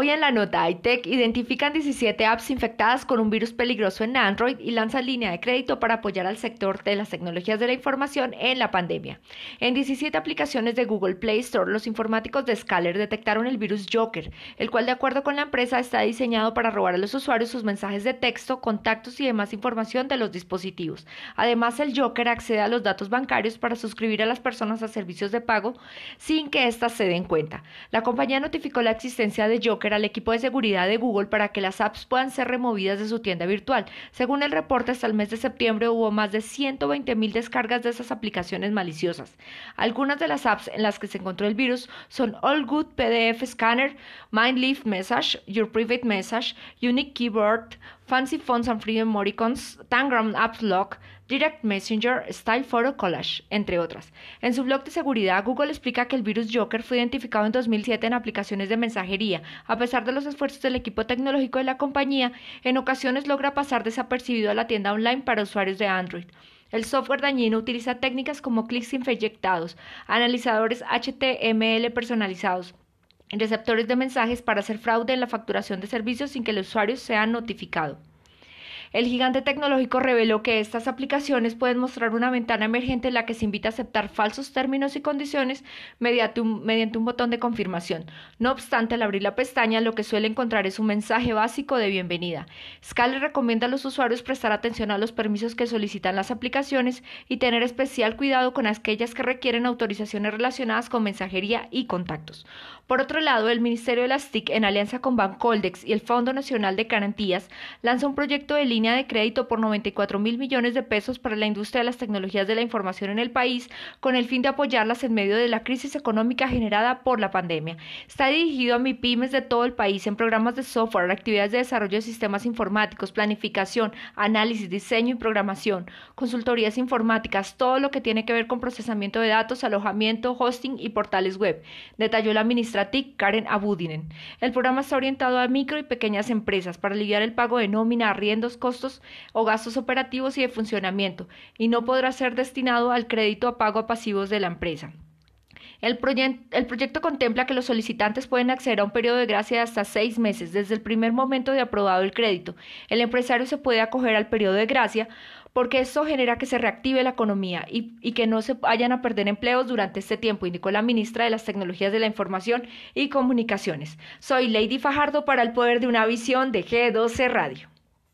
Hoy en la nota iTech identifican 17 apps infectadas con un virus peligroso en Android y lanzan línea de crédito para apoyar al sector de las tecnologías de la información en la pandemia. En 17 aplicaciones de Google Play Store, los informáticos de Scaler detectaron el virus Joker, el cual de acuerdo con la empresa está diseñado para robar a los usuarios sus mensajes de texto, contactos y demás información de los dispositivos. Además, el Joker accede a los datos bancarios para suscribir a las personas a servicios de pago sin que éstas se den cuenta. La compañía notificó la existencia de Joker al equipo de seguridad de Google para que las apps puedan ser removidas de su tienda virtual. Según el reporte, hasta el mes de septiembre hubo más de 120 mil descargas de esas aplicaciones maliciosas. Algunas de las apps en las que se encontró el virus son All Good PDF Scanner, Mindleaf Message, Your Private Message, Unique Keyboard, Fancy Fonts and Free Emoticons, Tangram Apps Lock, Direct Messenger, Style Photo Collage, entre otras. En su blog de seguridad, Google explica que el virus Joker fue identificado en 2007 en aplicaciones de mensajería. A pesar de los esfuerzos del equipo tecnológico de la compañía, en ocasiones logra pasar desapercibido a la tienda online para usuarios de Android. El software dañino utiliza técnicas como clics infeyectados, analizadores HTML personalizados, receptores de mensajes para hacer fraude en la facturación de servicios sin que el usuario sea notificado. El gigante tecnológico reveló que estas aplicaciones pueden mostrar una ventana emergente en la que se invita a aceptar falsos términos y condiciones mediante un, mediante un botón de confirmación. No obstante, al abrir la pestaña, lo que suele encontrar es un mensaje básico de bienvenida. Scale recomienda a los usuarios prestar atención a los permisos que solicitan las aplicaciones y tener especial cuidado con aquellas que requieren autorizaciones relacionadas con mensajería y contactos. Por otro lado, el Ministerio de las TIC, en alianza con Bancoldex y el Fondo Nacional de Garantías, lanza un proyecto de línea de crédito por 94 mil millones de pesos para la industria de las tecnologías de la información en el país, con el fin de apoyarlas en medio de la crisis económica generada por la pandemia. Está dirigido a MIPIMES de todo el país en programas de software, actividades de desarrollo de sistemas informáticos, planificación, análisis, diseño y programación, consultorías informáticas, todo lo que tiene que ver con procesamiento de datos, alojamiento, hosting y portales web. Detalló la ministra Karen Abudinen. El programa está orientado a micro y pequeñas empresas para aliviar el pago de nómina, arriendos, costos o gastos operativos y de funcionamiento, y no podrá ser destinado al crédito a pago a pasivos de la empresa. El, proyecto contempla que los solicitantes pueden acceder a un periodo de gracia de hasta seis meses desde el primer momento de aprobado el crédito. El empresario se puede acoger al periodo de gracia porque esto genera que se reactive la economía y, y, que no se vayan a perder empleos durante este tiempo, indicó la ministra de las Tecnologías de la Información y Comunicaciones. Soy Lady Fajardo para el poder de una visión de G12 Radio.